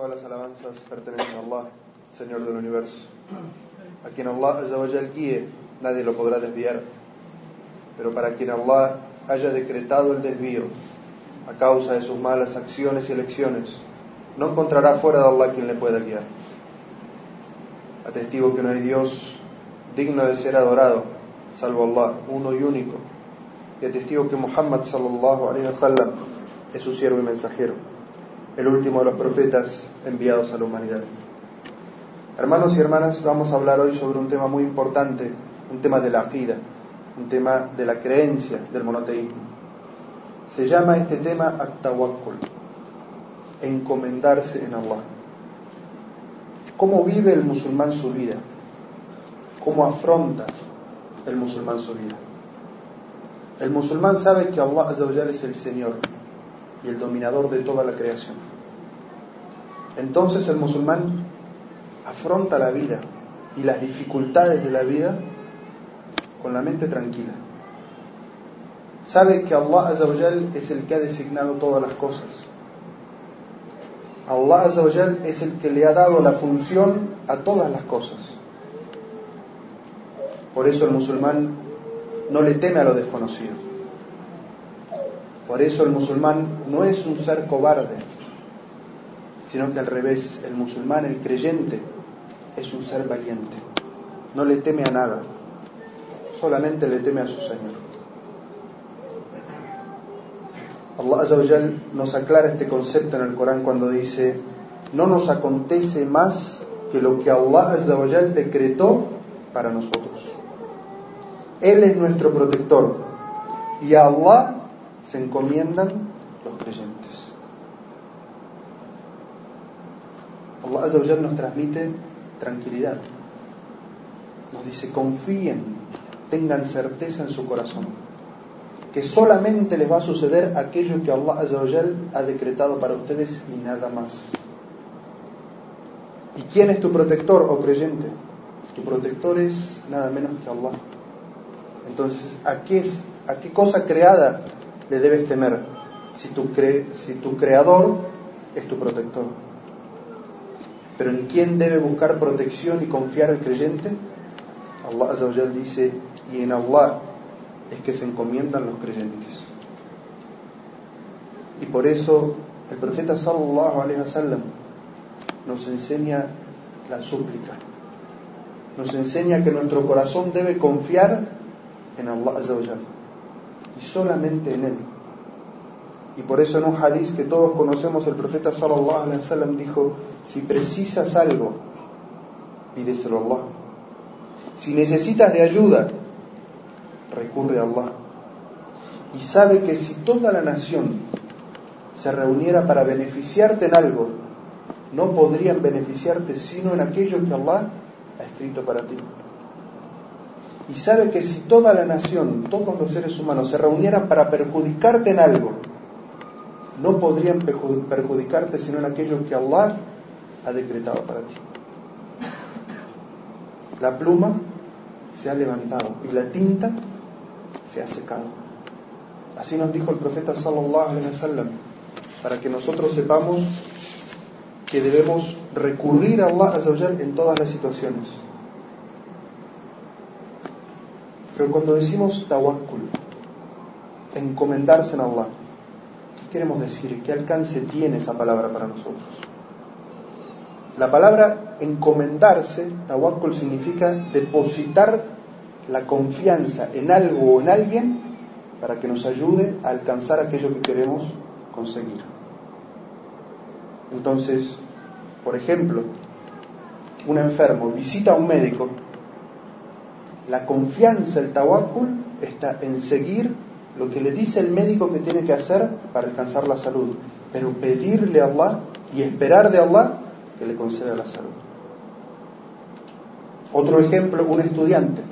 Todas las alabanzas pertenecen a Allah, Señor del universo. A quien Allah Azzawajal guíe, nadie lo podrá desviar. Pero para quien Allah haya decretado el desvío a causa de sus malas acciones y elecciones, no encontrará fuera de Allah quien le pueda guiar. Atestigo que no hay Dios digno de ser adorado, salvo Allah, uno y único. Y atestigo que Muhammad sallallahu alaihi wasallam es su siervo y mensajero, el último de los profetas enviados a la humanidad. Hermanos y hermanas, vamos a hablar hoy sobre un tema muy importante, un tema de la vida, un tema de la creencia del monoteísmo. Se llama este tema at-tawakkul, encomendarse en Allah. ¿Cómo vive el musulmán su vida? ¿Cómo afronta el musulmán su vida? El musulmán sabe que Allah es el Señor y el dominador de toda la creación. Entonces el musulmán afronta la vida y las dificultades de la vida con la mente tranquila. Sabe que Allah es el que ha designado todas las cosas. Allah es el que le ha dado la función a todas las cosas. Por eso el musulmán no le teme a lo desconocido. Por eso el musulmán no es un ser cobarde, sino que al revés, el musulmán, el creyente, es un ser valiente. No le teme a nada, solamente le teme a su Señor. Allah nos aclara este concepto en el Corán cuando dice, no nos acontece más que lo que Allah decretó para nosotros. Él es nuestro protector y a Allah se encomiendan los creyentes. Allah nos transmite tranquilidad. Nos dice, confíen, tengan certeza en su corazón que solamente les va a suceder aquello que Allah ha decretado para ustedes y nada más. ¿Y quién es tu protector o oh creyente? Tu protector es nada menos que Allah. Entonces, ¿a qué, a qué cosa creada le debes temer? Si tu, cre, si tu creador es tu protector. Pero ¿en quién debe buscar protección y confiar el creyente? Allah dice, y en Allah es que se encomiendan los creyentes. Y por eso el profeta sallallahu alaihi wasallam nos enseña la súplica. Nos enseña que nuestro corazón debe confiar en Allah y solamente en él. Y por eso en un hadith que todos conocemos el profeta sallallahu alaihi wasallam dijo, si precisas algo, pídeselo a Allah. Si necesitas de ayuda, recurre a Allah. Y sabe que si toda la nación se reuniera para beneficiarte en algo, no podrían beneficiarte sino en aquello que Allah ha escrito para ti. Y sabe que si toda la nación, todos los seres humanos se reunieran para perjudicarte en algo, no podrían perjudicarte sino en aquello que Allah ha decretado para ti. La pluma se ha levantado y la tinta se ha secado. Así nos dijo el profeta sallallahu alaihi wasallam, para que nosotros sepamos que debemos recurrir a Allah en todas las situaciones. Pero cuando decimos tawakkul, encomendarse en Allah, ¿qué queremos decir? ¿Qué alcance tiene esa palabra para nosotros? La palabra encomendarse, tawakkul significa depositar la confianza en algo o en alguien para que nos ayude a alcanzar aquello que queremos conseguir. Entonces, por ejemplo, un enfermo visita a un médico, la confianza, el tawakkul, está en seguir lo que le dice el médico que tiene que hacer para alcanzar la salud, pero pedirle a Allah y esperar de Allah que le conceda la salud. Otro ejemplo, un estudiante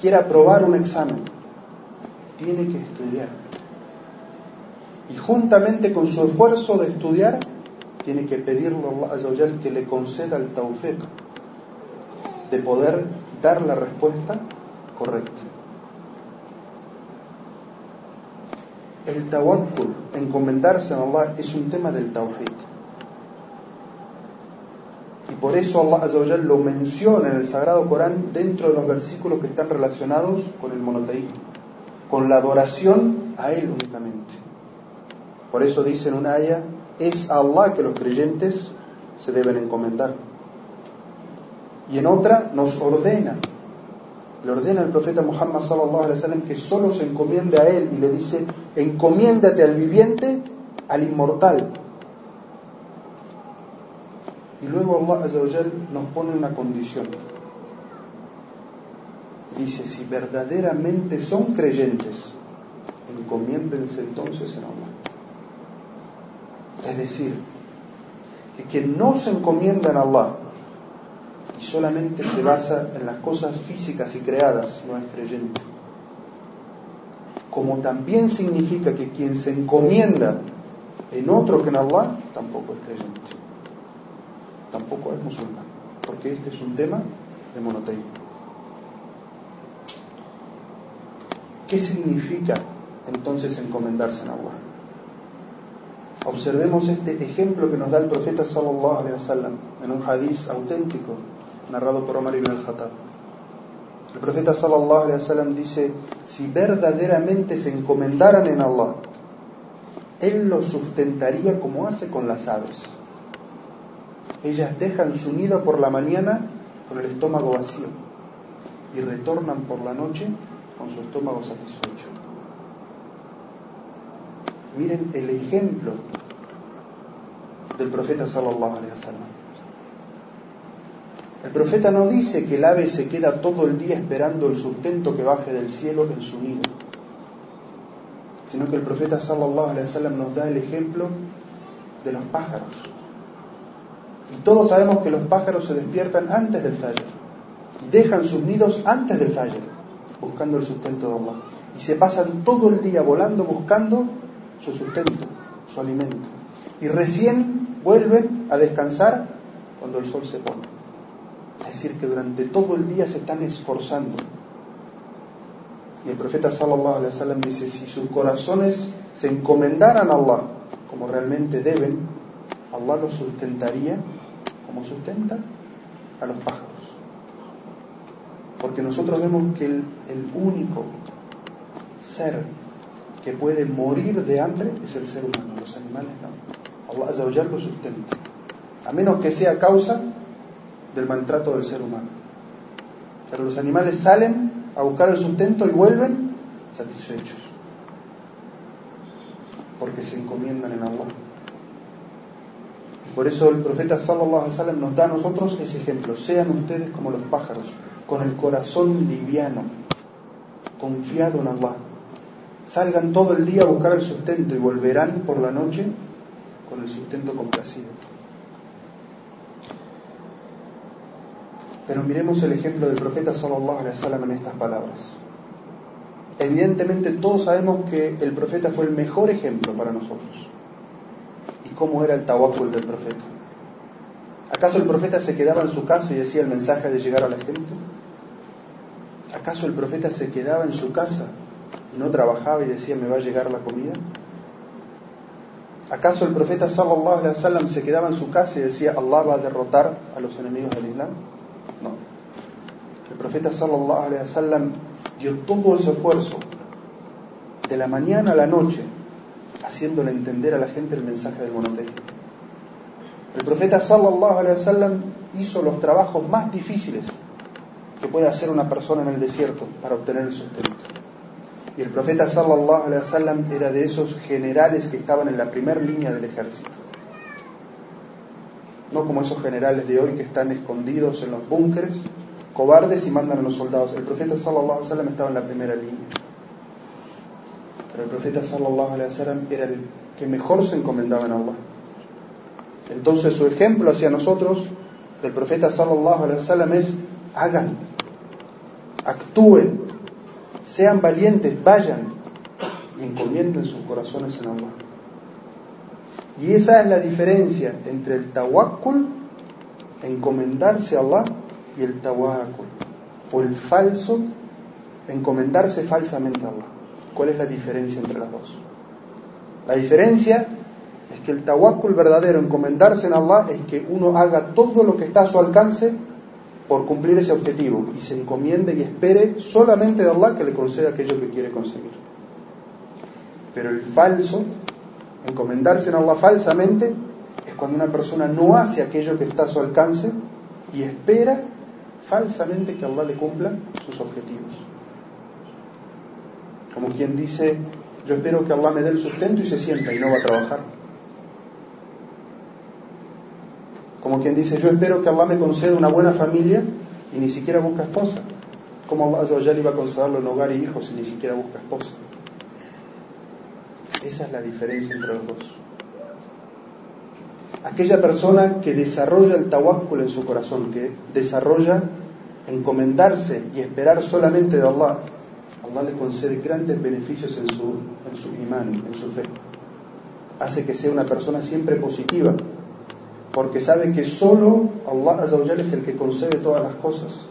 quiere aprobar un examen, tiene que estudiar. Y juntamente con su esfuerzo de estudiar, tiene que pedirle a Allah que le conceda el tawfiq de poder dar la respuesta correcta. El tawakkul, encomendarse a Allah, es un tema del tawhid. Y por eso Allah Azza lo menciona en el Sagrado Corán dentro de los versículos que están relacionados con el monoteísmo, con la adoración a Él únicamente. Por eso dice en una aya, es a Allah que los creyentes se deben encomendar. Y en otra nos ordena, le ordena al profeta Muhammad sallallahu alaihi que solo se encomiende a él y le dice, encomiéndate al viviente, al inmortal. Y luego Allah nos pone una condición. Dice, si verdaderamente son creyentes, encomiéndense entonces en Allah. Es decir, que quien no se encomienda en Allah solamente se basa en las cosas físicas y creadas no es creyente. Como también significa que quien se encomienda en otro que en Allah tampoco es creyente. Tampoco es musulmán. Porque este es un tema de monoteísmo. ¿Qué significa entonces encomendarse en Allah? Observemos este ejemplo que nos da el profeta sallallahu alaihi wasallam en un hadiz auténtico narrado por Omar ibn al-Khattab. El profeta sallallahu alaihi wasallam dice, si verdaderamente se encomendaran en Allah, él los sustentaría como hace con las aves. Ellas dejan su nido por la mañana con el estómago vacío y retornan por la noche con su estómago satisfecho. Miren el ejemplo del profeta sallallahu alaihi wasallam. El profeta no dice que el ave se queda todo el día esperando el sustento que baje del cielo en su nido, sino que el profeta sallallahu alaihi wasallam nos da el ejemplo de los pájaros. Y todos sabemos que los pájaros se despiertan antes del fallo y dejan sus nidos antes del fallo, buscando el sustento de Allah. Y se pasan todo el día volando buscando su sustento, su alimento. Y recién vuelven a descansar cuando el sol se pone. Es decir, que durante todo el día se están esforzando. Y el profeta sallallahu alaihi wasallam dice, si sus corazones se encomendaran a Allah como realmente deben, Allah los sustentaría como sustenta a los pájaros. Porque nosotros vemos que el, único ser que puede morir de hambre es el ser humano, los animales no. Allah Azza lo sustenta. A menos que sea causa del maltrato del ser humano. Pero los animales salen a buscar el sustento y vuelven satisfechos, porque se encomiendan en Allah. por eso el profeta sallallahu alaihi wasallam nos da a nosotros ese ejemplo. Sean ustedes como los pájaros, con el corazón liviano, confiado en Allah. Salgan todo el día a buscar el sustento y volverán por la noche con el sustento complacido. Pero miremos el ejemplo del profeta sallallahu alaihi wasallam en estas palabras. Evidentemente todos sabemos que el profeta fue el mejor ejemplo para nosotros. ¿Y cómo era el tawakkul del profeta? ¿Acaso el profeta se quedaba en su casa y decía el mensaje de llegar a la gente? ¿Acaso el profeta se quedaba en su casa y no trabajaba y decía me va a llegar la comida? ¿Acaso el profeta sallallahu alaihi wasallam se quedaba en su casa y decía Allah va a derrotar a los enemigos del Islam? No. El profeta sallallahu alaihi wasallam dio todo ese esfuerzo de la mañana a la noche haciéndole entender a la gente el mensaje del monoteísmo. El profeta sallallahu alaihi wasallam hizo los trabajos más difíciles que puede hacer una persona en el desierto para obtener el sustento. Y el profeta sallallahu alaihi wasallam era de esos generales que estaban en la primera línea del ejército no como esos generales de hoy que están escondidos en los búnkeres, cobardes y mandan a los soldados. El profeta sallallahu alaihi wasallam estaba en la primera línea. Pero el profeta sallallahu alaihi wasallam era el que mejor se encomendaba en Allah. Entonces su ejemplo hacia nosotros del profeta sallallahu alaihi wasallam es hagan, actúen, sean valientes, vayan y encomienden sus corazones en Allah. Y esa es la diferencia entre el tawakkul, encomendarse a Allah, y el tawakkul, o el falso, encomendarse falsamente a Allah. ¿Cuál es la diferencia entre las dos? La diferencia es que el tawakkul verdadero, encomendarse en Allah, es que uno haga todo lo que está a su alcance por cumplir ese objetivo y se encomiende y espere solamente de Allah que le conceda aquello que quiere conseguir. Pero el falso, encomendarse en Allah falsamente, es cuando una persona no hace aquello que está a su alcance y espera falsamente que Allah le cumpla sus objetivos. Como quien dice, yo espero que Allah me dé el sustento y se sienta y no va a trabajar. Como quien dice, yo espero que Allah me conceda una buena familia y ni siquiera busca esposa. Como Allah iba a concederle un hogar y hijos y ni siquiera busca esposa. Esa es la diferencia entre los dos. Aquella persona que desarrolla el tawakkul en su corazón, que desarrolla encomendarse y esperar solamente de Allah, Allah le concede grandes beneficios en su, en su imán, en su fe. Hace que sea una persona siempre positiva, porque sabe que solo Allah es el que concede todas las cosas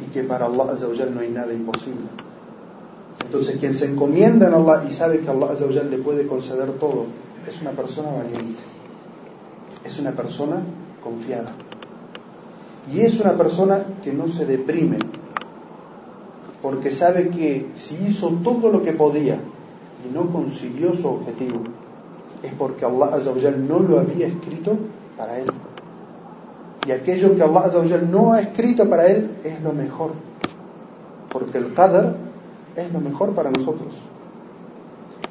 y que para Allah no hay nada imposible. Entonces, quien se encomienda en Allah y sabe que Allah Azzawajal le puede conceder todo, es una persona valiente, es una persona confiada. Y es una persona que no se deprime, porque sabe que si hizo todo lo que podía y no consiguió su objetivo, es porque Allah Azzawajal no lo había escrito para él. Y aquello que Allah Azzawajal no ha escrito para él es lo mejor, porque el Qadr es lo mejor para nosotros.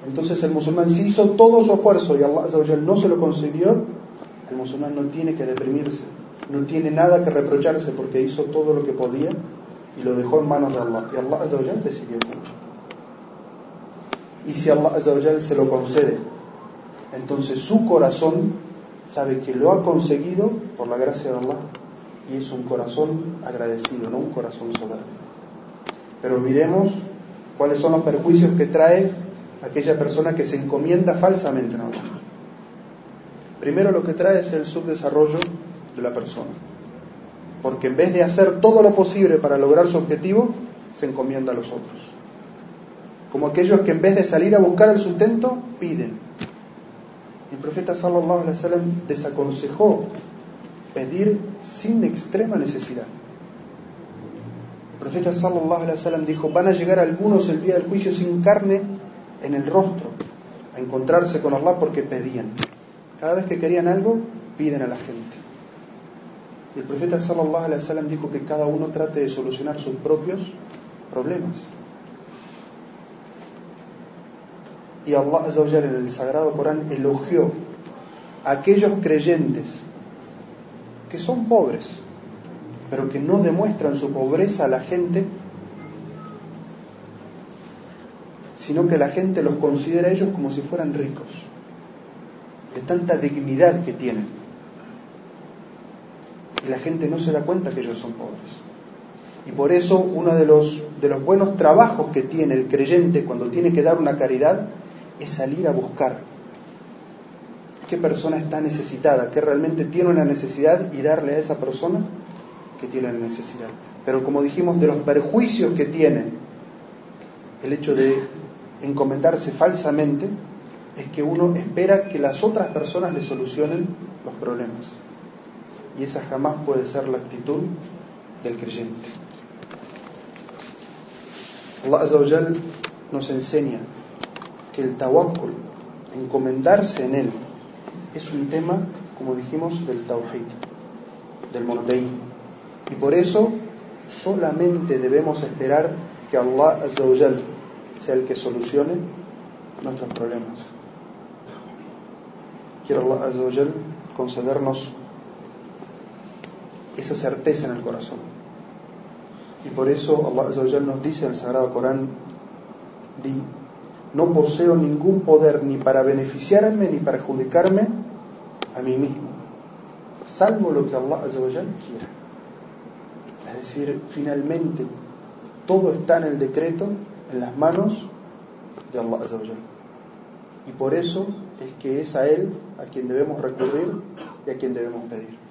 Entonces el musulmán si hizo todo su esfuerzo y Allah no se lo concedió, el musulmán no tiene que deprimirse, no tiene nada que reprocharse porque hizo todo lo que podía y lo dejó en manos de Allah. Y Allah decidió Y si Allah se lo concede, entonces su corazón sabe que lo ha conseguido por la gracia de Allah y es un corazón agradecido, no un corazón soberbio. Pero miremos cuáles son los perjuicios que trae aquella persona que se encomienda falsamente en Allah. Primero lo que trae es el subdesarrollo de la persona. Porque en vez de hacer todo lo posible para lograr su objetivo, se encomienda a los otros. Como aquellos que en vez de salir a buscar el sustento, piden. El profeta sallallahu alaihi wasallam desaconsejó pedir sin extrema necesidad. Profeta sallallahu alaihi wasallam dijo, van a llegar algunos el día del juicio sin carne en el rostro a encontrarse con Allah porque pedían. Cada vez que querían algo, piden a la gente. Y el profeta sallallahu alaihi wasallam dijo que cada uno trate de solucionar sus propios problemas. Y Allah Azzawajal en el Sagrado Corán elogió a aquellos creyentes que son pobres, pero que no demuestran su pobreza a la gente, sino que la gente los considera a ellos como si fueran ricos, de tanta dignidad que tienen. Y la gente no se da cuenta que ellos son pobres. Y por eso uno de los, de los buenos trabajos que tiene el creyente cuando tiene que dar una caridad es salir a buscar qué persona está necesitada, que realmente tiene una necesidad y darle a esa persona que tiene la necesidad. Pero como dijimos, de los perjuicios que tiene el hecho de encomendarse falsamente, es que uno espera que las otras personas le solucionen los problemas. Y esa jamás puede ser la actitud del creyente. Allah Azza nos enseña que el tawakkul, encomendarse en él, es un tema, como dijimos, del tawhid, del monoteísmo. Y por eso solamente debemos esperar que Allah Azzawajal sea el que solucione nuestros problemas. Quiero Allah Azzawajal concedernos esa certeza en el corazón. Y por eso Allah Azzawajal nos dice en el Sagrado Corán, di, no poseo ningún poder ni para beneficiarme ni para perjudicarme a mí mismo, salvo lo que Allah quiera. Es decir, finalmente todo está en el decreto, en las manos de Allah Y por eso es que es a Él a quien debemos recurrir y a quien debemos pedir.